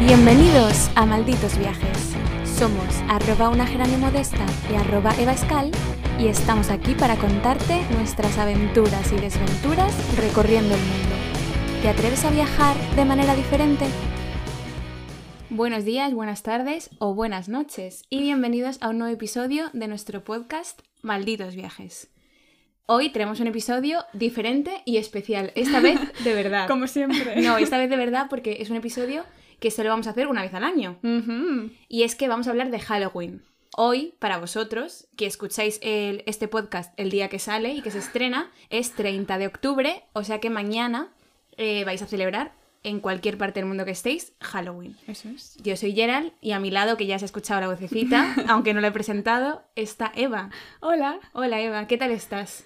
Bienvenidos a Malditos Viajes. Somos arroba una gerane modesta y arroba Eva Escal y estamos aquí para contarte nuestras aventuras y desventuras recorriendo el mundo. ¿Te atreves a viajar de manera diferente? Buenos días, buenas tardes o buenas noches y bienvenidos a un nuevo episodio de nuestro podcast Malditos Viajes. Hoy tenemos un episodio diferente y especial, esta vez de verdad. Como siempre. No, esta vez de verdad porque es un episodio que solo vamos a hacer una vez al año. Y es que vamos a hablar de Halloween. Hoy, para vosotros, que escucháis el- este podcast el día que sale y que se estrena, es 30 de octubre, o sea que mañana eh, vais a celebrar en cualquier parte del mundo que estéis Halloween. Eso es. Yo soy Gerald y a mi lado, que ya se ha escuchado la vocecita, aunque no la he presentado, está Eva. Hola. Hola Eva, ¿qué tal estás?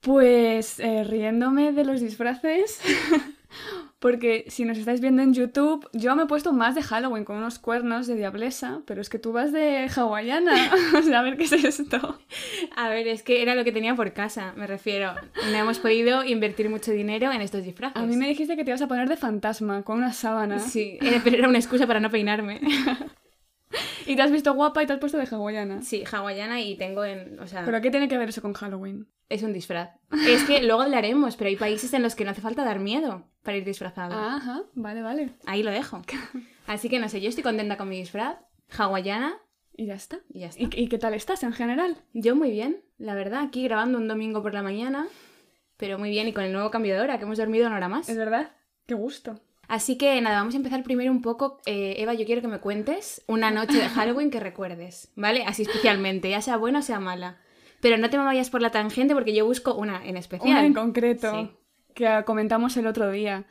Pues eh, riéndome de los disfraces. Porque si nos estáis viendo en YouTube, yo me he puesto más de Halloween con unos cuernos de diablesa, pero es que tú vas de hawaiana. o sea, a ver qué es esto. A ver, es que era lo que tenía por casa, me refiero. No hemos podido invertir mucho dinero en estos disfraces. A mí me dijiste que te ibas a poner de fantasma con una sábana. Sí, era- pero era una excusa para no peinarme. Y te has visto guapa y te has puesto de hawaiana. Sí, hawaiana y tengo en... O sea, ¿Pero qué tiene que ver eso con Halloween? es un disfraz. Es que luego hablaremos, pero hay países en los que no hace falta dar miedo para ir disfrazado. Ajá, vale, vale. Ahí lo dejo. Así que no sé, yo estoy contenta con mi disfraz. Hawaiana Y ya está. y ya está. ¿Y, y qué tal estás en general? Yo muy bien, la verdad. Aquí grabando un domingo por la mañana. Pero muy bien y con el nuevo cambio de hora, que hemos dormido una hora más. ¿Es verdad? Qué gusto. Así que nada, vamos a empezar primero un poco. eh, Eva, yo quiero que me cuentes una noche de Halloween que recuerdes, ¿vale? Así especialmente, ya sea buena o sea mala. Pero no te me vayas por la tangente porque yo busco una en especial. Una en concreto Sí. que comentamos el otro día.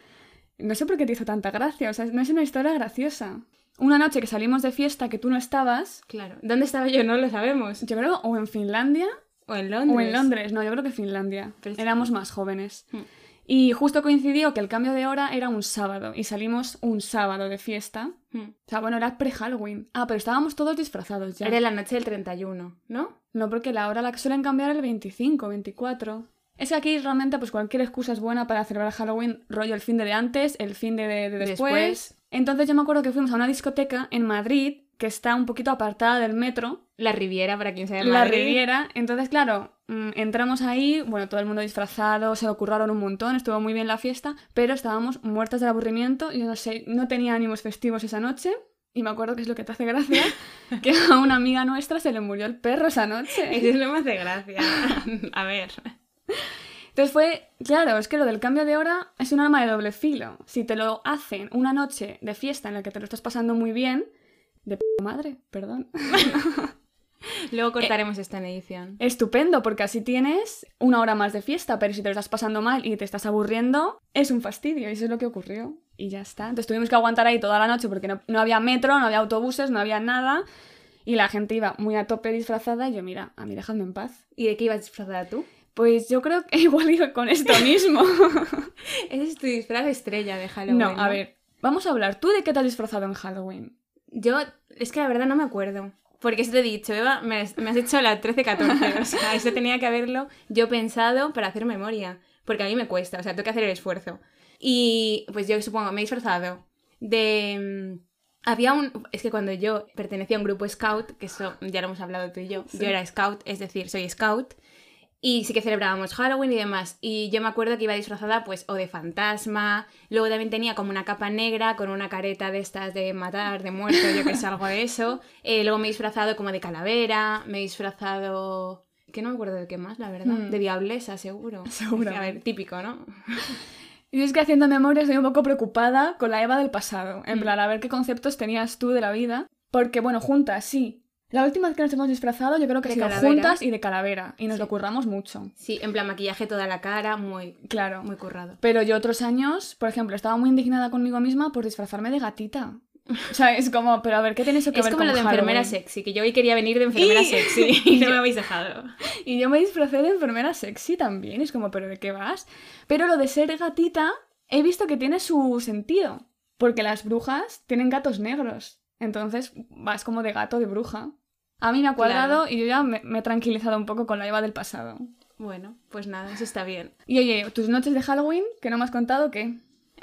No sé por qué te hizo tanta gracia, o sea, no es una historia graciosa. Una noche que salimos de fiesta que tú no estabas, Claro. ¿Dónde estaba yo? No lo sabemos. yo creo o en Finlandia O en Londres. o en Londres, no, yo creo que Finlandia. Pero. Éramos más jóvenes. Hmm. Y justo coincidió que el cambio de hora era un sábado y salimos un sábado de fiesta. Hmm. O sea, bueno, era pre-Halloween. Ah, pero estábamos todos disfrazados ya. Era la noche del 31, ¿no? No, porque la hora la que suelen cambiar el 25, 24. Es que aquí realmente pues cualquier excusa es buena para celebrar Halloween, rollo el fin de, de antes, el fin de, de- de después. Después. Entonces yo me acuerdo que fuimos a una discoteca en Madrid que está un poquito apartada del metro, La Riviera, para quien sea de la Madrid. Riviera. Entonces, claro, mm, entramos ahí, bueno, todo el mundo disfrazado, se lo curraron un montón, estuvo muy bien la fiesta, pero estábamos muertas del aburrimiento, yo no sé, no tenía ánimos festivos esa noche. Y me acuerdo que es lo que te hace gracia, que a una amiga nuestra se le murió el perro esa noche. Eso es lo que me hace gracia. a ver. Entonces fue, claro, es que lo del cambio de hora es un arma de doble filo. Si te lo hacen una noche de fiesta en la que te lo estás pasando muy bien, de p madre, perdón. Luego cortaremos esto en edición. Estupendo, porque así tienes una hora más de fiesta, pero si te lo estás pasando mal y te estás aburriendo, es un fastidio, y eso es lo que ocurrió. Y ya está. Entonces tuvimos que aguantar ahí toda la noche porque no, no había metro, no había autobuses, no había nada. Y la gente iba muy a tope disfrazada y yo, mira, a mí dejadme en paz. ¿Y de qué ibas disfrazada tú? Pues yo creo que igual iba con esto mismo. Ese es tu disfraz estrella de Halloween. No, a ver, vamos a hablar. ¿Tú de qué te has disfrazado en Halloween? Yo, es que la verdad no me acuerdo. Porque eso te he dicho, Eva, me has, me has hecho la 13-14. O sea, eso tenía que haberlo yo pensado para hacer memoria. Porque a mí me cuesta, o sea, tengo que hacer el esfuerzo. Y pues yo supongo, me he disfrazado de... mm, Había un... Es que cuando yo pertenecía a un grupo scout, que eso ya lo hemos hablado tú y yo, Sí. yo era scout, es decir, soy scout, y sí que celebrábamos Halloween y demás. Y yo me acuerdo que iba disfrazada, pues, o de fantasma. Luego también tenía como una capa negra con una careta de estas de matar, de muerto, yo que sé, algo de eso. Eh, luego me he disfrazado como de calavera. Me he disfrazado. Que no me acuerdo de qué más, la verdad. Hmm. De diablesa, seguro. Seguramente. A ver, típico, ¿no? Y es que haciendo memoria estoy un poco preocupada con la Eva del pasado. En Mm. plan, a ver qué conceptos tenías tú de la vida. Porque, bueno, juntas, sí. La última vez que nos hemos disfrazado yo creo que ha sido calavera. juntas y de calavera. Y nos Sí. lo curramos mucho. Sí, en plan maquillaje toda la cara, muy, Claro. muy currado. Pero yo otros años, por ejemplo, estaba muy indignada conmigo misma por disfrazarme de gatita. O sea, es como, pero a ver, ¿qué tiene eso que Es ver como con lo de enfermera sexy, que yo hoy quería venir de enfermera Y- sexy y no me habéis dejado. Y yo me disfracé de enfermera sexy también. Es como, ¿pero de qué vas? Pero lo de ser gatita, he visto que tiene su sentido. Porque las brujas tienen gatos negros. Entonces vas como de gato de bruja. A mí me ha cuadrado y yo ya me, me he tranquilizado un poco con la Eva del pasado. Bueno, pues nada, eso está bien. Y oye, tus noches de Halloween, que no me has contado, ¿qué?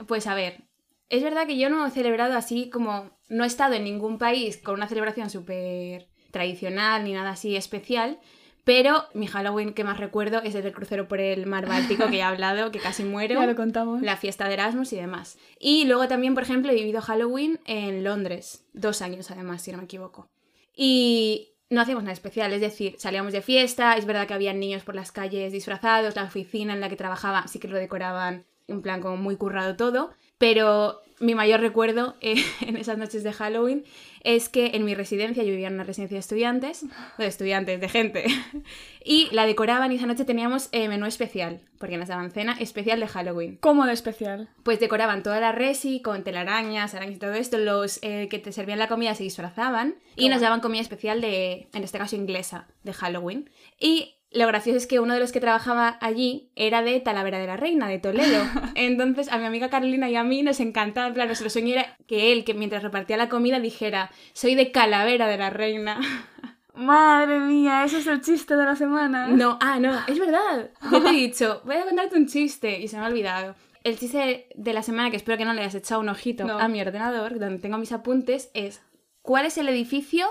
Pues a ver, Es verdad que yo no he celebrado así como... No he estado en ningún país con una celebración súper tradicional ni nada así especial, pero mi Halloween que más recuerdo es el del crucero por el mar Báltico que he hablado, que casi muero. Ya lo contamos. La fiesta de Erasmus y demás. Y luego también, por ejemplo, he vivido Halloween en Londres. Dos años además, si no me equivoco. Y no hacíamos nada especial, es decir, salíamos de fiesta, es verdad que había niños por las calles disfrazados, la oficina en la que trabajaba sí que lo decoraban en plan como muy currado todo, pero mi mayor recuerdo eh, en esas noches de Halloween es que en mi residencia, yo vivía en una residencia de estudiantes, de estudiantes, de gente, y la decoraban y esa noche teníamos eh, menú especial, porque nos daban cena especial de Halloween. ¿Cómo de especial? Pues decoraban toda la resi con telarañas, arañas y todo esto, los eh, que te servían la comida se disfrazaban y nos daban comida especial de, en este caso inglesa, de Halloween. Y lo gracioso es que uno de los que trabajaba allí era de Talavera de la Reina, de Toledo. Entonces a mi amiga Carolina y a mí nos encantaba, en plan, nuestro sueño era que él, que mientras repartía la comida, dijera, soy de Calavera de la Reina. Madre mía, ese es el chiste de la semana. No, ah, no, es verdad. Yo te he dicho, voy a contarte un chiste y se me ha olvidado. El chiste de la semana, que espero que no le hayas echado un ojito No. a mi ordenador, donde tengo mis apuntes, es ¿cuál es el edificio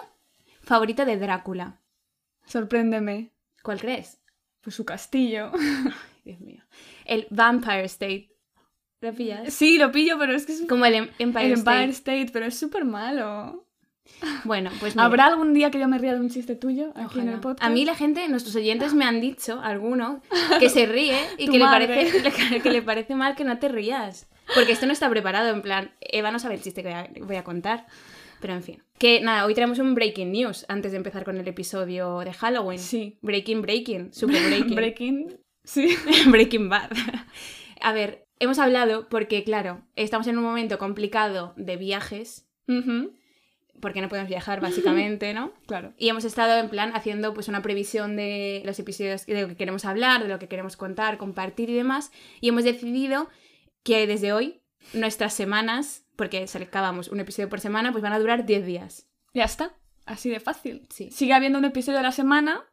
favorito de Drácula? Sorpréndeme. ¿Cuál crees? Pues su castillo. Dios mío. El Vampire State. ¿Lo pillas? Sí, lo pillo, pero es que es Como el Em- Empire el State. Empire State, pero es súper malo. Bueno, pues mira, ¿Habrá algún día que yo me ría de un chiste tuyo aquí en el podcast? A mí la gente, nuestros oyentes me han dicho, alguno, que se ríe y que le, parece, que le parece mal que no te rías. Porque esto no está preparado, en plan, Eva no sabe el chiste que voy a, voy a contar. Pero en fin. Que nada, hoy traemos un breaking news antes de empezar con el episodio de Halloween. Sí. Breaking, breaking, super breaking. Breaking. Sí. Breaking Bad. A ver, hemos hablado porque, claro, estamos en un momento complicado de viajes, porque no podemos viajar, básicamente, ¿no? Claro. Y hemos estado en plan haciendo pues una previsión de los episodios de lo que queremos hablar, de lo que queremos contar, compartir y demás. Y hemos decidido que desde hoy nuestras semanas, porque sacábamos un episodio por semana, pues van a durar 10 días. Ya está. Así de fácil. Sí. Sigue habiendo un episodio a la semana,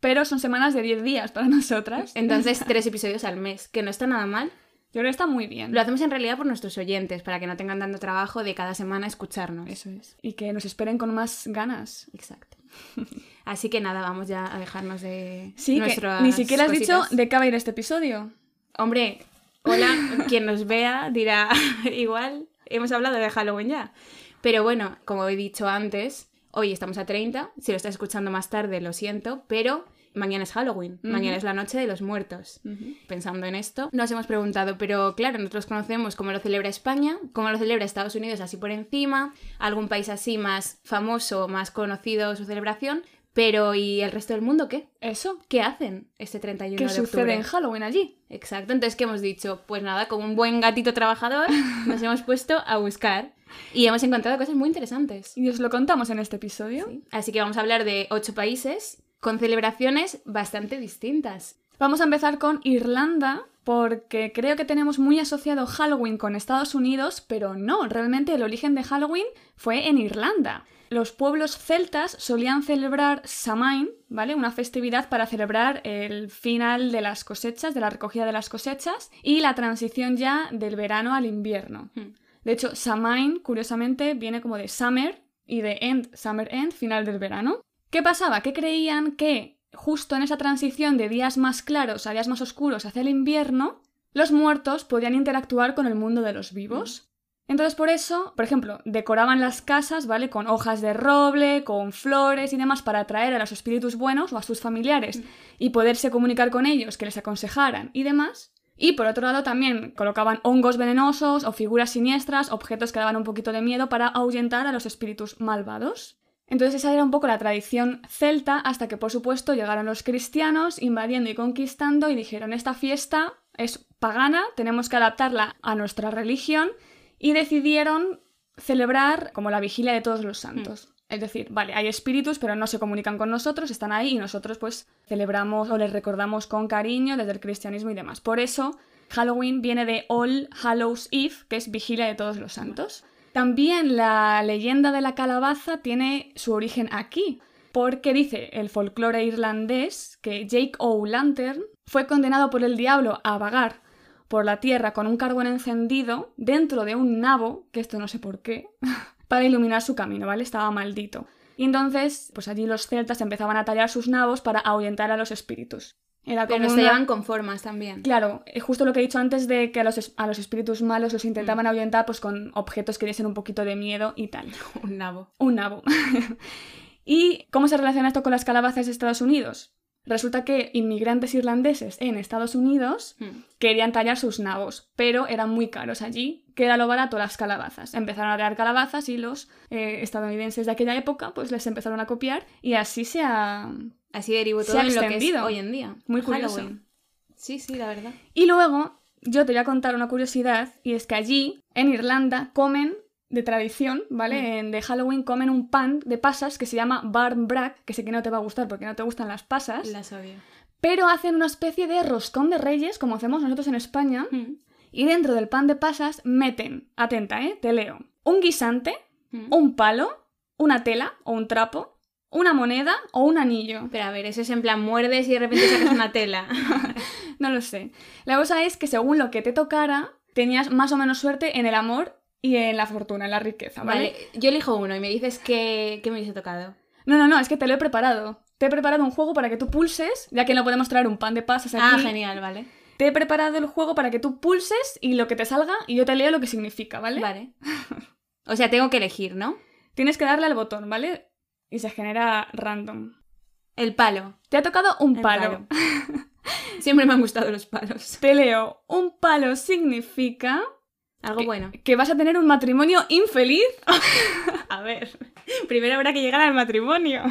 pero son semanas de 10 días para nosotras. Entonces, tres episodios al mes, que no está nada mal. Yo creo que está muy bien. Lo hacemos en realidad por nuestros oyentes, para que no tengan tanto trabajo de cada semana escucharnos. Eso es. Y que nos esperen con más ganas. Exacto. Así que nada, vamos ya a dejarnos de Sí, que ni siquiera has dicho cositas. de qué va a ir este episodio. Hombre, hola, quien nos vea dirá, igual hemos hablado de Halloween ya. Pero bueno, como he dicho antes, hoy estamos a 30, si lo estás escuchando más tarde lo siento, pero mañana es Halloween, mañana es la noche de los muertos. Pensando en esto, nos hemos preguntado, pero claro, nosotros conocemos cómo lo celebra España, cómo lo celebra Estados Unidos así por encima, algún país así más famoso, más conocido su celebración, pero ¿y el resto del mundo qué? Eso. ¿Qué hacen este 31 ¿Qué de sucede octubre? en Halloween allí? Exacto, entonces ¿qué hemos dicho? Pues nada, como un buen gatito trabajador, nos hemos puesto a buscar y hemos encontrado cosas muy interesantes. Y os lo contamos en este episodio. Sí. Así que vamos a hablar de ocho países con celebraciones bastante distintas. Vamos a empezar con Irlanda, porque creo que tenemos muy asociado Halloween con Estados Unidos, pero no, realmente el origen de Halloween fue en Irlanda. Los pueblos celtas solían celebrar Samhain, ¿vale? Una festividad para celebrar el final de las cosechas, de la recogida de las cosechas y la transición ya del verano al invierno. Hmm. De hecho, Samhain, curiosamente, viene como de summer y de end, summer end, final del verano. ¿Qué pasaba? Que creían que justo en esa transición de días más claros a días más oscuros hacia el invierno, los muertos podían interactuar con el mundo de los vivos. Entonces por eso, por ejemplo, decoraban las casas, ¿vale? Con hojas de roble, con flores y demás para atraer a los espíritus buenos o a sus familiares y poderse comunicar con ellos, que les aconsejaran y demás. Y por otro lado también colocaban hongos venenosos o figuras siniestras, objetos que daban un poquito de miedo para ahuyentar a los espíritus malvados. Entonces esa era un poco la tradición celta hasta que por supuesto llegaron los cristianos invadiendo y conquistando y dijeron esta fiesta es pagana, tenemos que adaptarla a nuestra religión y decidieron celebrar como la vigilia de todos los santos. Es decir, vale, hay espíritus, pero no se comunican con nosotros, están ahí y nosotros pues celebramos o les recordamos con cariño desde el cristianismo y demás. Por eso, Halloween viene de All Hallows Eve, que es vigilia de todos los santos. También la leyenda de la calabaza tiene su origen aquí, porque dice el folclore irlandés que Jake O'Lantern fue condenado por el diablo a vagar por la tierra con un carbón encendido dentro de un nabo, que esto no sé por qué, para iluminar su camino, ¿vale? Estaba maldito. Y entonces, pues allí los celtas empezaban a tallar sus nabos para ahuyentar a los espíritus. Era Pero como se una- llevan con formas también. Claro, eh, justo lo que he dicho antes de que a los, es- a los espíritus malos los Mm. intentaban ahuyentar pues con objetos que diesen un poquito de miedo y tal. Un nabo. Un nabo. ¿Y cómo se relaciona esto con las calabazas de Estados Unidos? Resulta que inmigrantes irlandeses en Estados Unidos Hmm. querían tallar sus nabos, pero eran muy caros allí, que era lo barato las calabazas. Empezaron a tallar calabazas y los eh, estadounidenses de aquella época pues les empezaron a copiar y así se ha... Así derivó todo en lo que es hoy en día. Muy curioso. Halloween. Sí, sí, la verdad. Y luego yo te voy a contar una curiosidad y es que allí, en Irlanda, comen de tradición, ¿vale? En, de Halloween comen un pan de pasas que se llama barn brack, que sé que no te va a gustar porque no te gustan las pasas, Las odio. pero hacen una especie de roscón de reyes, como hacemos nosotros en España, Hmm. y dentro del pan de pasas meten, atenta, ¿eh? Te leo, un guisante, Hmm. un palo, una tela o un trapo, una moneda o un anillo. Pero a ver, eso es en plan muerdes y de repente sacas una tela. No lo sé. La cosa es que según lo que te tocara, tenías más o menos suerte en el amor y en la fortuna, en la riqueza, ¿vale? vale, yo elijo uno y me dices que, que me hubiese tocado. No, no, no, es que te lo he preparado. Te he preparado un juego para que tú pulses, ya que no podemos traer un pan de pasas aquí. Ah, genial, vale. Te he preparado el juego para que tú pulses y lo que te salga y yo te leo lo que significa, ¿vale? Vale. O sea, tengo que elegir, ¿no? Tienes que darle al botón, ¿vale? Y se genera random. El palo. Te ha tocado un El palo. Siempre me han gustado los palos. Te leo. Un palo significa Algo que- bueno. que vas a tener un matrimonio infeliz A ver. Primero habrá que llegar al matrimonio.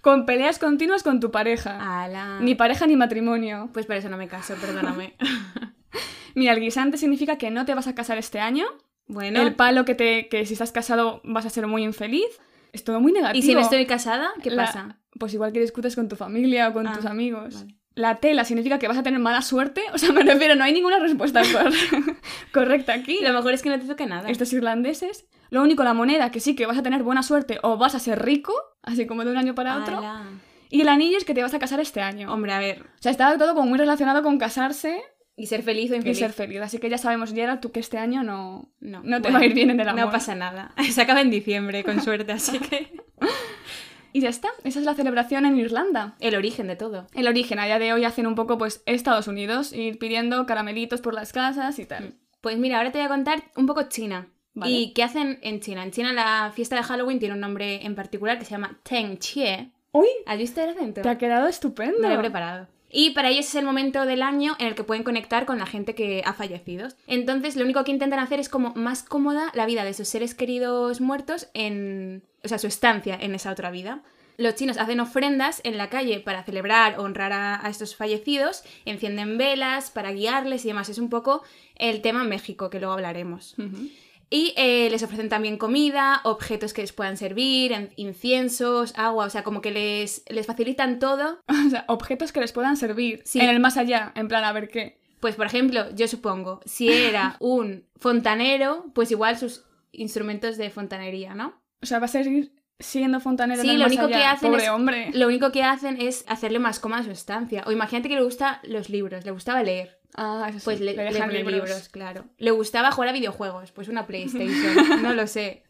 con peleas continuas con tu pareja. Ala. Ni pareja ni matrimonio. Pues por eso no me caso, perdóname. Mira, el guisante significa que no te vas a casar este año. Bueno. El palo que te que si estás casado vas a ser muy infeliz. Es todo muy negativo. ¿Y si no estoy casada? ¿Qué La- pasa? Pues igual que discutes con tu familia o con Ah, tus amigos. vale. La tela significa que vas a tener mala suerte. O sea, me refiero, no hay ninguna respuesta cor- correcta aquí. Lo mejor es que no te toque nada. Estos irlandeses. Lo único, la moneda, que sí que vas a tener buena suerte o vas a ser rico, así como de un año para otro. Ala. Y el anillo es que te vas a casar este año. Hombre, a ver. O sea, estaba todo como muy relacionado con casarse Y ser feliz o y infeliz. ser feliz. Así que ya sabemos, Gerard, tú que este año no, No, no te bueno, va a ir bien en el amor. No pasa nada. Se acaba en diciembre, con suerte, así que. Y ya está. Esa es la celebración en Irlanda. El origen de todo. El origen, a día de hoy hacen un poco, pues, Estados Unidos, ir pidiendo caramelitos por las casas y tal. Pues mira, ahora te voy a contar un poco China. Vale. ¿Y qué hacen en China? En China la fiesta de Halloween tiene un nombre en particular que se llama Teng Chie. ¡Uy! ¿Has visto el acento? Te ha quedado estupendo. Me lo he preparado. Y para ellos es el momento del año en el que pueden conectar con la gente que ha fallecido. Entonces, lo único que intentan hacer es como más cómoda la vida de sus seres queridos muertos en... O sea, su estancia en esa otra vida. Los chinos hacen ofrendas en la calle para celebrar o honrar a, estos fallecidos, encienden velas para guiarles y demás. Es un poco el tema México, que luego hablaremos. Y eh, les ofrecen también comida, objetos que les puedan servir, en- inciensos, agua, o sea, como que les, les facilitan todo O sea, objetos que les puedan servir Sí. en el más allá, en plan, a ver qué. Pues, por ejemplo, yo supongo, si era un fontanero, pues igual sus instrumentos de fontanería, ¿no? O sea, va a seguir siendo fontanero Sí, en el lo más único que hacen Pobre es- hombre. Lo único que hacen es hacerle más cómoda su estancia. O imagínate que le gustan los libros, le gustaba leer. Ah, eso sí, Pues le, le le libros. libros. claro. Le gustaba jugar a videojuegos, pues una PlayStation, no lo sé.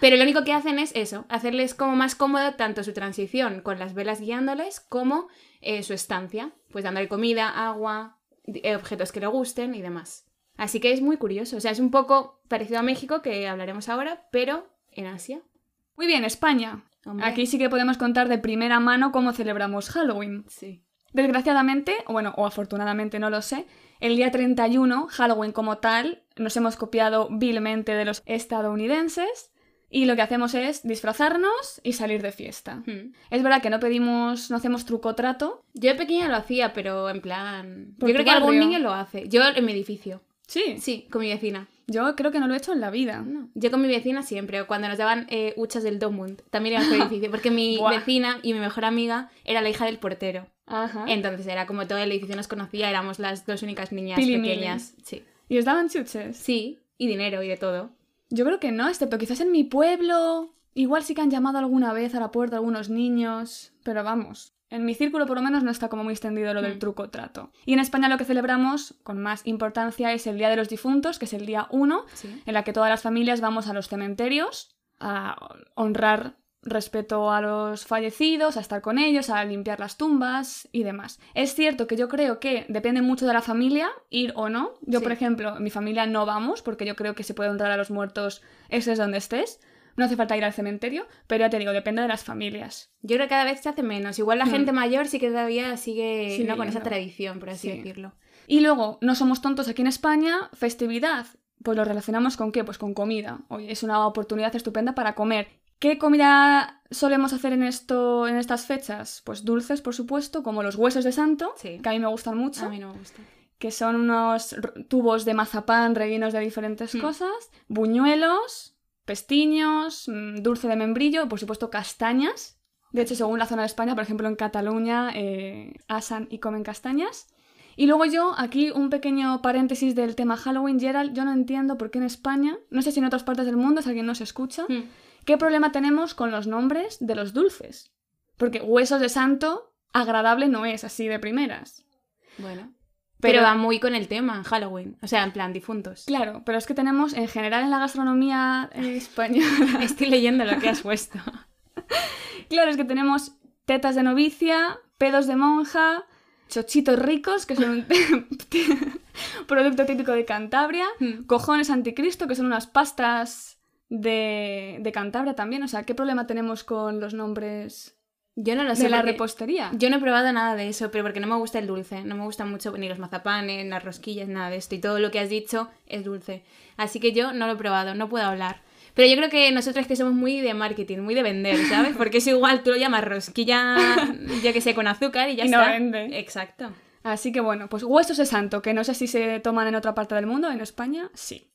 Pero lo único que hacen es eso, hacerles como más cómodo tanto su transición con las velas guiándoles como eh, su estancia, pues dándole comida, agua, eh, objetos que le gusten y demás. Así que es muy curioso, o sea, es un poco parecido a México, que hablaremos ahora, pero en Asia. Muy bien, España. Hombre. Aquí sí que podemos contar de primera mano cómo celebramos Halloween. Sí. Desgraciadamente, o bueno, o afortunadamente, no lo sé, el día 31, Halloween como tal, nos hemos copiado vilmente de los estadounidenses y lo que hacemos es disfrazarnos y salir de fiesta. Hmm. Es verdad que no pedimos, no hacemos truco trato. Yo de pequeña lo hacía, pero en plan... ¿Por Yo creo que algún niño lo hace. Yo en mi edificio. Sí, Sí, con mi vecina. Yo creo que no lo he hecho en la vida. No, Yo con mi vecina siempre, cuando nos daban eh, huchas del Domund, también era muy difícil, porque mi Buah. vecina y mi mejor amiga era la hija del portero. Ajá. Entonces era como todo el edificio nos conocía, éramos las dos únicas niñas pequeñas. Sí. ¿Y os daban chuches? Sí, y dinero y de todo. Yo creo que no, excepto quizás en mi pueblo. Igual sí que han llamado alguna vez a la puerta algunos niños, pero vamos. En mi círculo, por lo menos, no está como muy extendido lo del Mm. truco trato. Y en España lo que celebramos con más importancia es el Día de los Difuntos, que es el día 1, Sí. en la que todas las familias vamos a los cementerios a honrar respeto a los fallecidos, a estar con ellos, a limpiar las tumbas y demás. Es cierto que yo creo que depende mucho de la familia, ir o no. Yo, Sí. por ejemplo, en mi familia no vamos porque yo creo que se puede honrar a los muertos estés donde estés. No hace falta ir al cementerio, pero ya te digo, depende de las familias. Yo creo que cada vez se hace menos. Igual la Mm. gente mayor sí que todavía sigue ¿no? con esa tradición, por así Sí. decirlo. Y luego, no somos tontos aquí en España, festividad. Pues lo relacionamos con qué? Pues con comida. Oye, es una oportunidad estupenda para comer. ¿Qué comida solemos hacer en esto, en estas fechas? Pues dulces, por supuesto, como los huesos de santo, Sí. que a mí me gustan mucho, A mí no me gusta. que son unos tubos de mazapán rellenos de diferentes Mm. cosas, buñuelos, pestiños, mm, dulce de membrillo, por supuesto castañas. De hecho, según la zona de España, por ejemplo, en Cataluña eh, asan y comen castañas. Y luego yo, aquí un pequeño paréntesis del tema Halloween, Gerald, yo no entiendo por qué en España, no sé si en otras partes del mundo, si alguien nos escucha, Mm. ¿qué problema tenemos con los nombres de los dulces? Porque huesos de santo agradable no es así de primeras. Bueno. Pero, Pero- va muy con el tema, Halloween. O sea, en plan, difuntos. Claro, pero es que tenemos en general en la gastronomía eh, española, Estoy leyendo lo que has puesto. claro, es que tenemos tetas de novicia, pedos de monja, chochitos ricos, que son un producto típico de Cantabria, Mm. cojones anticristo, que son unas pastas de, de Cantabria también. O sea, ¿qué problema tenemos con los nombres Yo no lo sé. de la repostería? Yo no he probado nada de eso, pero porque no me gusta el dulce. No me gustan mucho ni los mazapanes, las rosquillas, nada de esto. Y todo lo que has dicho es dulce. Así que yo no lo he probado, no puedo hablar. Pero yo creo que nosotros que somos muy de marketing, muy de vender, ¿sabes? Porque es igual, tú lo llamas rosquilla, yo que sé, con azúcar y ya Y no está. vende. Exacto. Así que bueno, pues huesos de santo, que no sé si se toman en otra parte del mundo, en España, sí.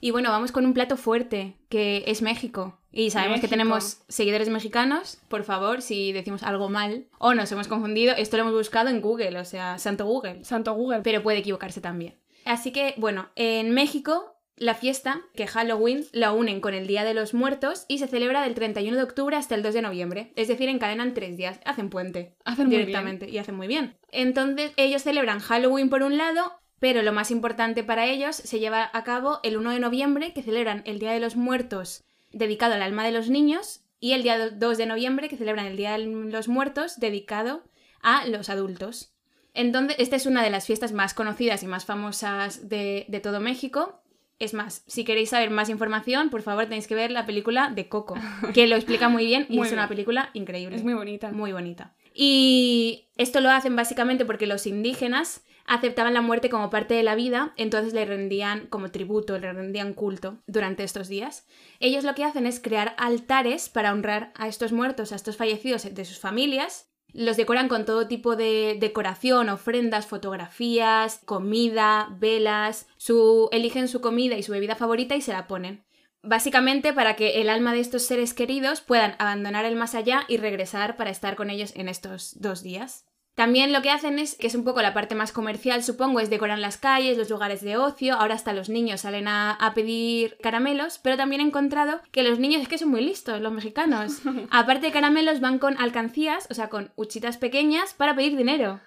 Y bueno, vamos con un plato fuerte, que es México. Y sabemos que tenemos seguidores mexicanos. Por favor, si decimos algo mal o nos hemos confundido, esto lo hemos buscado en Google, o sea, santo Google. Santo Google. Pero puede equivocarse también. Así que, bueno, en México la fiesta, que Halloween, la unen con el Día de los Muertos y se celebra del 31 de octubre hasta el 2 de noviembre. Es decir, encadenan tres días. Hacen puente Hacen muy directamente y hacen muy bien. Entonces, ellos celebran Halloween por un lado, pero lo más importante para ellos se lleva a cabo el 1 de noviembre, que celebran el Día de los Muertos dedicado al alma de los niños, y el día 2 de noviembre, que celebran el Día de los Muertos dedicado a los adultos. Entonces, esta es una de las fiestas más conocidas y más famosas de, de todo México. Es más, si queréis saber más información, por favor tenéis que ver la película de Coco, que lo explica muy bien y Muy es una película increíble. Es muy bonita. Muy bonita. Y esto lo hacen básicamente porque los indígenas aceptaban la muerte como parte de la vida, entonces le rendían como tributo, le rendían culto durante estos días. Ellos lo que hacen es crear altares para honrar a estos muertos, a estos fallecidos de sus familias. Los decoran con todo tipo de decoración, ofrendas, fotografías, comida, velas. Su... Eligen su comida y su bebida favorita y se la ponen. Básicamente para que el alma de estos seres queridos puedan abandonar el más allá y regresar para estar con ellos en estos dos días. También lo que hacen es, que es un poco la parte más comercial, supongo, es decorar las calles, los lugares de ocio. Ahora hasta los niños salen a, a pedir caramelos, pero también he encontrado que los niños es que son muy listos, los mexicanos. Aparte de caramelos, van con alcancías, o sea, con huchitas pequeñas para pedir dinero.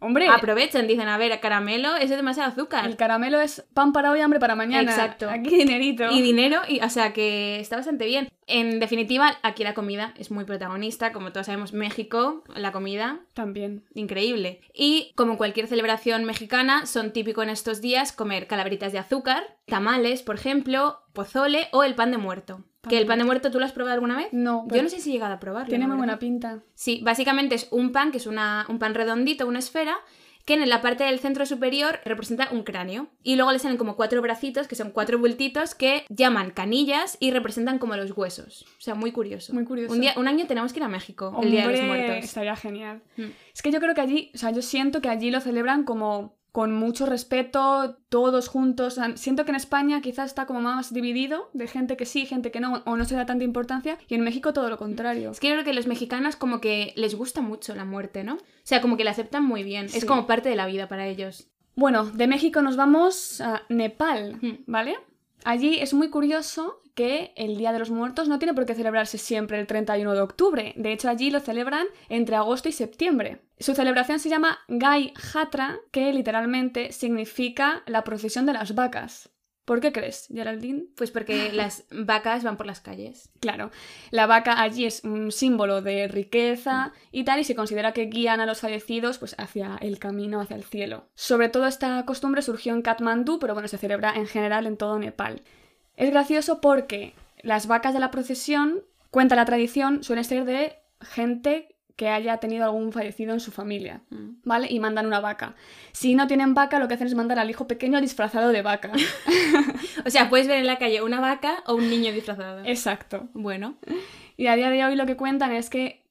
Hombre, Aprovechan, dicen, a ver, caramelo, es demasiado azúcar. el caramelo es pan para hoy, hambre para mañana. Exacto. Aquí dinerito. Y dinero, y, o sea que está bastante bien. En definitiva, aquí la comida es muy protagonista. Como todos sabemos, México, la comida, También. increíble. Y como cualquier celebración mexicana, son típico en estos días comer calaveritas de azúcar, tamales, por ejemplo, pozole o el pan de muerto. Que el pan de muerto tú lo has probado alguna vez? No, Yo pero no sé si he llegado a probarlo. tiene muy buena pinta. Sí, básicamente es un pan que es una, un pan redondito, una esfera, que en la parte del centro superior representa un cráneo. Y luego le salen como cuatro bracitos, que son cuatro bultitos, que llaman canillas y representan como los huesos. O sea, muy curioso. Muy curioso. Un, día, un año tenemos que ir a México, el Día de los Hombre, Muertos. Estaría genial. Mm. Es que yo creo que allí, o sea, yo siento que allí lo celebran como con mucho respeto, todos juntos. Siento que en España quizás está como más dividido, de gente que sí, gente que no, o no se da tanta importancia, y en México todo lo contrario. Es que yo creo que los mexicanos como que les gusta mucho la muerte, ¿no? O sea, como que la aceptan muy bien. Es como parte de la vida para ellos. Bueno, de México nos vamos a Nepal. ¿vale? Allí es muy curioso que el Día de los Muertos no tiene por qué celebrarse siempre el 31 de octubre. De hecho, allí lo celebran entre agosto y septiembre. Su celebración se llama Gai Hatra, que literalmente significa la procesión de las vacas. ¿Por qué crees, Geraldine? Pues porque las vacas van por las calles. Claro, la vaca allí es un símbolo de riqueza y tal, y se considera que guían a los fallecidos pues, hacia el camino, hacia el cielo. Sobre todo esta costumbre surgió en Katmandú, pero bueno, se celebra en general en todo Nepal. Es gracioso porque las vacas de la procesión, cuenta la tradición, suelen ser de gente que haya tenido algún fallecido en su familia, Mm. ¿vale? Y mandan una vaca. Si no tienen vaca, lo que hacen es mandar al hijo pequeño disfrazado de vaca. O sea, puedes ver en la calle una vaca o un niño disfrazado. Exacto. Bueno. Y a día de hoy lo que cuentan es que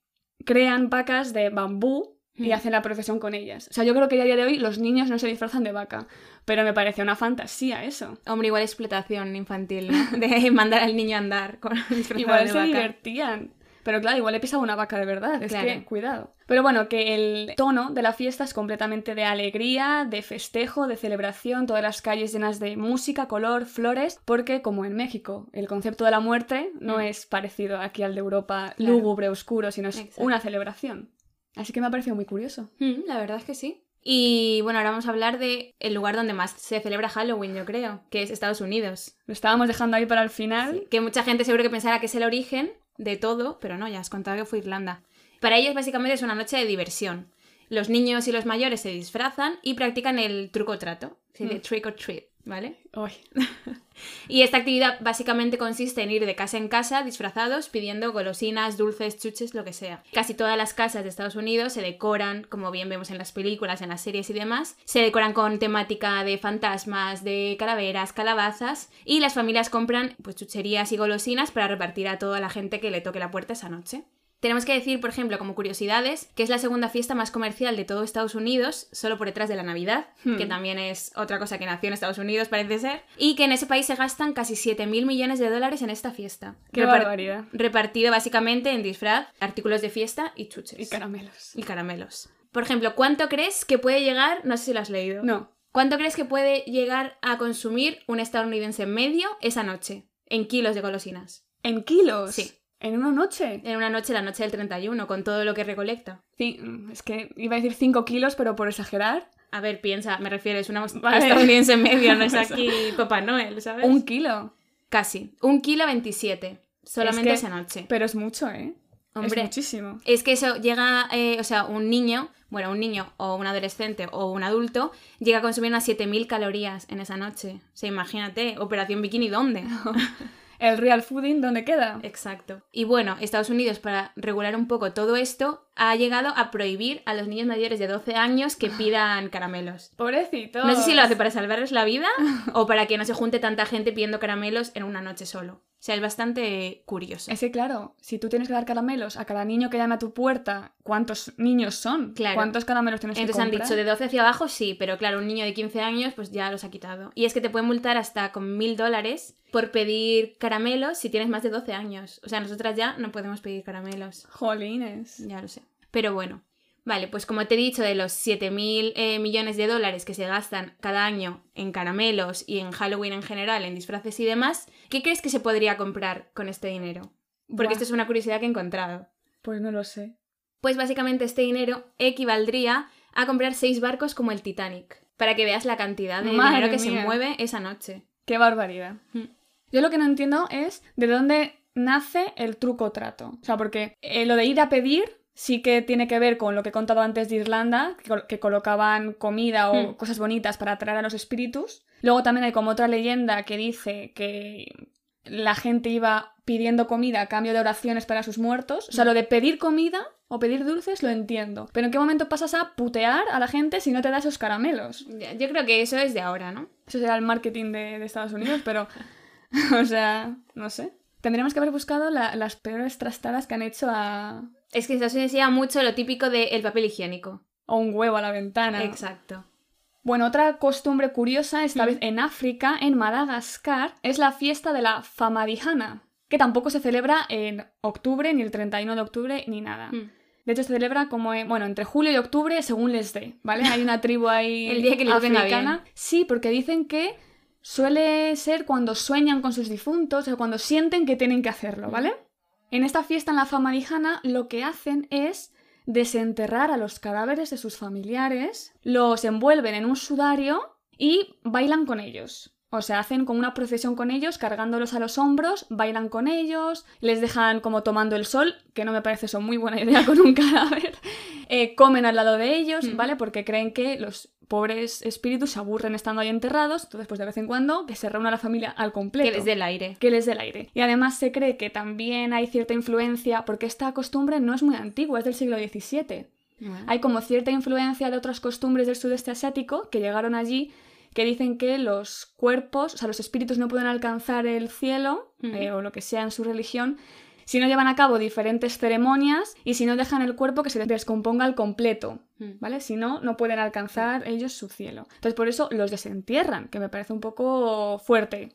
crean vacas de bambú y Mm. hacen la procesión con ellas. O sea, yo creo que a día de hoy los niños no se disfrazan de vaca, pero me parece una fantasía eso. Hombre, igual explotación infantil, ¿no? De mandar al niño a andar con Igual de se vaca. divertían. Pero claro, igual he pisado una vaca de verdad, es Claro. que cuidado. Pero bueno, que el tono de la fiesta es completamente de alegría, de festejo, de celebración, todas las calles llenas de música, color, flores, porque como en México, el concepto de la muerte no Mm. es parecido aquí al de Europa Claro. lúgubre, oscuro, sino es Exacto. una celebración. Así que me ha parecido muy curioso. Mm, la verdad es que sí. Y bueno, ahora vamos a hablar de el lugar donde más se celebra Halloween, yo creo, que es Estados Unidos. Lo estábamos dejando ahí para el final. Que mucha gente seguro que pensará que es el origen de todo, pero no, ya has contado que fue Irlanda. Para ellos básicamente es una noche de diversión. Los niños y los mayores se disfrazan y practican el truco trato, Mm. trick or treat, ¿vale? Uy, Y esta actividad básicamente consiste en ir de casa en casa disfrazados pidiendo golosinas, dulces, chuches, lo que sea. Casi todas las casas de Estados Unidos se decoran, como bien vemos en las películas, en las series y demás, se decoran con temática de fantasmas, de calaveras, calabazas y las familias compran pues chucherías y golosinas para repartir a toda la gente que le toque la puerta esa noche. Tenemos que decir, por ejemplo, como curiosidades, que es la segunda fiesta más comercial de todo Estados Unidos, solo por detrás de la Navidad, Hmm. que también es otra cosa que nació en Estados Unidos, parece ser, y que en ese país se gastan casi 7.000 millones de dólares en esta fiesta. qué Repar- barbaridad. Repartido básicamente en disfraz, artículos de fiesta y chuches. Y caramelos. Y caramelos. Por ejemplo, ¿cuánto crees que puede llegar? No sé si lo has leído. No, ¿Cuánto crees que puede llegar a consumir un estadounidense medio esa noche? En kilos de golosinas. en kilos. Sí. En una noche. En una noche, la noche del 31, con todo lo que recolecta. Sí, es que iba a decir 5 kilos, pero por exagerar. A ver, piensa, me refiero, es una estadounidense medio, no es aquí Papá Noel, ¿sabes? Un kilo. Casi. Un kilo 27. Solamente que- esa noche. Pero es mucho, ¿eh? Hombre. Es muchísimo. Es que eso llega, eh, o sea, un niño, bueno, un niño o un adolescente o un adulto, llega a consumir unas 7000 calorías en esa noche. O sea, imagínate, Operación Bikini, ¿dónde? El real fooding, ¿dónde queda? Exacto. Y bueno, Estados Unidos, para regular un poco todo esto, ha llegado a prohibir a los niños mayores de 12 años que pidan caramelos. Pobrecito. No sé si lo hace para salvarles la vida o para que no se junte tanta gente pidiendo caramelos en una noche solo. O sea, es bastante curioso. Es que claro, si tú tienes que dar caramelos a cada niño que llame a tu puerta, ¿cuántos niños son? Claro. ¿Cuántos caramelos tienes Entonces que han comprar? dicho de 12 hacia abajo sí, pero claro, un niño de 15 años pues ya los ha quitado. Y es que te pueden multar hasta con mil dólares por pedir caramelos si tienes más de 12 años. O sea, nosotras ya no podemos pedir caramelos. Jolines. Ya lo sé. Pero bueno. Vale, pues como te he dicho, de los 7.000 eh, millones de dólares que se gastan cada año en caramelos y en Halloween en general, en disfraces y demás, ¿qué crees que se podría comprar con este dinero? Porque Buah, esto es una curiosidad que he encontrado. Pues no lo sé. Pues básicamente este dinero equivaldría a comprar seis barcos como el Titanic, para que veas la cantidad de Madre dinero que se mueve esa noche. Qué barbaridad. Mm. Yo lo que no entiendo es de dónde nace el truco trato. O sea, porque eh, lo de ir a pedir sí que tiene que ver con lo que he contado antes de Irlanda, que, col- que colocaban comida o Hmm. cosas bonitas para atraer a los espíritus. Luego también hay como otra leyenda que dice que la gente iba pidiendo comida a cambio de oraciones para sus muertos. O sea, lo de pedir comida o pedir dulces lo entiendo. Pero ¿en qué momento pasas a putear a la gente si no te da esos caramelos? Yo creo que eso es de ahora, ¿no? Eso será el marketing de, de Estados Unidos, pero. o sea, no sé. Tendríamos que haber buscado la- las peores trastadas que han hecho a. Es que eso enseña mucho lo típico del papel higiénico. o un huevo a la ventana. Exacto. Bueno, otra costumbre curiosa, esta Mm. vez en África, en Madagascar, es la fiesta de la Famadihana, que tampoco se celebra en octubre, ni el 31 de octubre, ni nada. Mm. De hecho, se celebra como, en- bueno, entre julio y octubre, según les dé, ¿vale? Hay una tribu ahí El día que les venga africana. Sí, porque dicen que suele ser cuando sueñan con sus difuntos o cuando sienten que tienen que hacerlo, ¿vale? En esta fiesta en la Famarijana lo que hacen es desenterrar a los cadáveres de sus familiares, los envuelven en un sudario y bailan con ellos. O sea, hacen como una procesión con ellos, cargándolos a los hombros, bailan con ellos, les dejan como tomando el sol, que no me parece eso muy buena idea con un cadáver, eh, comen al lado de ellos, Mm. ¿vale? Porque creen que los pobres espíritus se aburren estando ahí enterrados, entonces pues de vez en cuando que se reúna la familia al completo. Que les dé el aire. que les dé el aire. Y además se cree que también hay cierta influencia, porque esta costumbre no es muy antigua, es del siglo XVII. Hay como cierta influencia de otras costumbres del sudeste asiático que llegaron allí que dicen que los cuerpos, o sea, los espíritus no pueden alcanzar el cielo eh, o lo que sea en su religión si no llevan a cabo diferentes ceremonias y si no dejan el cuerpo que se descomponga al completo. ¿vale? Si no, no pueden alcanzar ellos su cielo. Entonces, por eso los desentierran, que me parece un poco fuerte.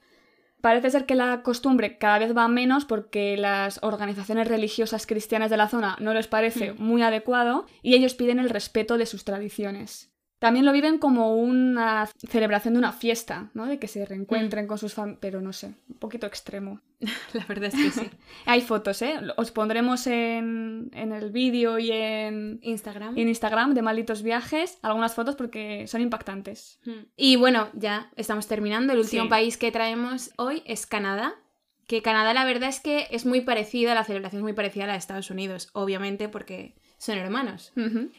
Parece ser que la costumbre cada vez va menos porque las organizaciones religiosas cristianas de la zona no les parece muy adecuado y ellos piden el respeto de sus tradiciones. También lo viven como una celebración de una fiesta, ¿no? De que se reencuentren con sus familias, pero no sé, un poquito extremo. La verdad es que sí. Hay fotos, ¿eh? Os pondremos en, en el vídeo y en, Instagram. en Instagram de Malditos Viajes algunas fotos porque son impactantes. Mm. Y bueno, ya estamos terminando. El último Sí. país que traemos hoy es Canadá. Que Canadá la verdad es que es muy parecida, la celebración es muy parecida a la de Estados Unidos, obviamente porque son hermanos.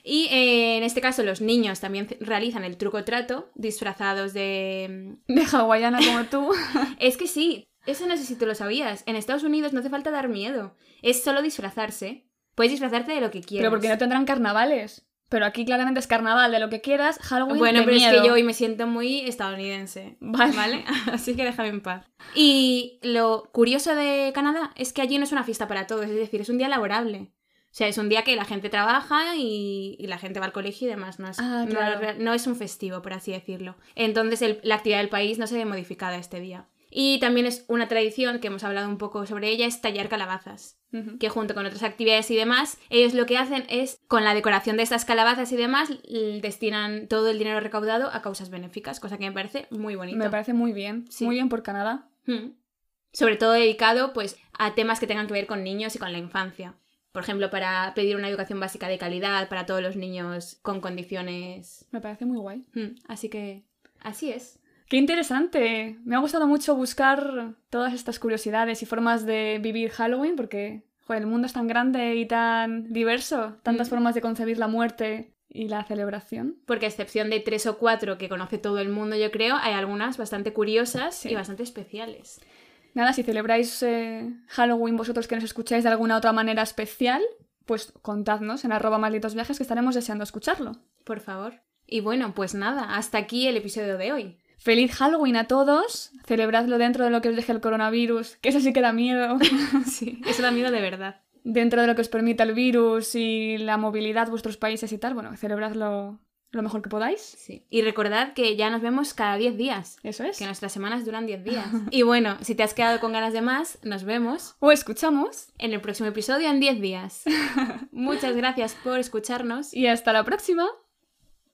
Y eh, en este caso los niños también realizan el truco trato disfrazados de... De hawaiana como tú. Es que sí, eso no sé si tú lo sabías. En Estados Unidos no hace falta dar miedo, es solo disfrazarse. Puedes disfrazarte de lo que quieras. pero porque no tendrán carnavales. Pero aquí claramente es carnaval de lo que quieras, Halloween Bueno, de pero es que yo hoy me siento muy estadounidense. Vale. ¿Vale? Así que déjame en paz. Y lo curioso de Canadá es que allí no es una fiesta para todos, es decir, es un día laborable. O sea, es un día que la gente trabaja y, y la gente va al colegio y demás. No es, Ah, no- claro. no, es un festivo, por así decirlo. Entonces el- la actividad del país no se ve modificada este día. Y también es una tradición, que hemos hablado un poco sobre ella, es tallar calabazas que junto con otras actividades y demás, ellos lo que hacen es, con la decoración de estas calabazas y demás, destinan todo el dinero recaudado a causas benéficas, cosa que me parece muy bonito. Me parece muy bien. Sí. Muy bien por Canadá. Mm. Sobre todo dedicado pues, a temas que tengan que ver con niños y con la infancia. Por ejemplo, para pedir una educación básica de calidad para todos los niños con condiciones. Me parece muy guay. Mm, Así que, así es. Qué interesante. Me ha gustado mucho buscar todas estas curiosidades y formas de vivir Halloween porque joder, el mundo es tan grande y tan diverso. Tantas Mm. formas de concebir la muerte y la celebración. Porque a excepción de tres o cuatro que conoce todo el mundo, yo creo, hay algunas bastante curiosas Sí. y bastante especiales. Nada, si celebráis eh, Halloween vosotros que nos escucháis de alguna otra manera especial, pues contadnos en arroba malditos viajes que estaremos deseando escucharlo. Por favor. Y bueno, pues nada, hasta aquí el episodio de hoy. Feliz Halloween a todos. Celebradlo dentro de lo que os deje el coronavirus, que eso sí que da miedo. Sí, eso da miedo de verdad. dentro de lo que os permita el virus y la movilidad vuestros países y tal, bueno, celebradlo lo mejor que podáis. Sí. Y recordad que ya nos vemos cada 10 días. Eso es. Que nuestras semanas duran 10 días. Y bueno, si te has quedado con ganas de más, nos vemos O escuchamos. en el próximo episodio en 10 días. Muchas gracias por escucharnos. Y hasta la próxima.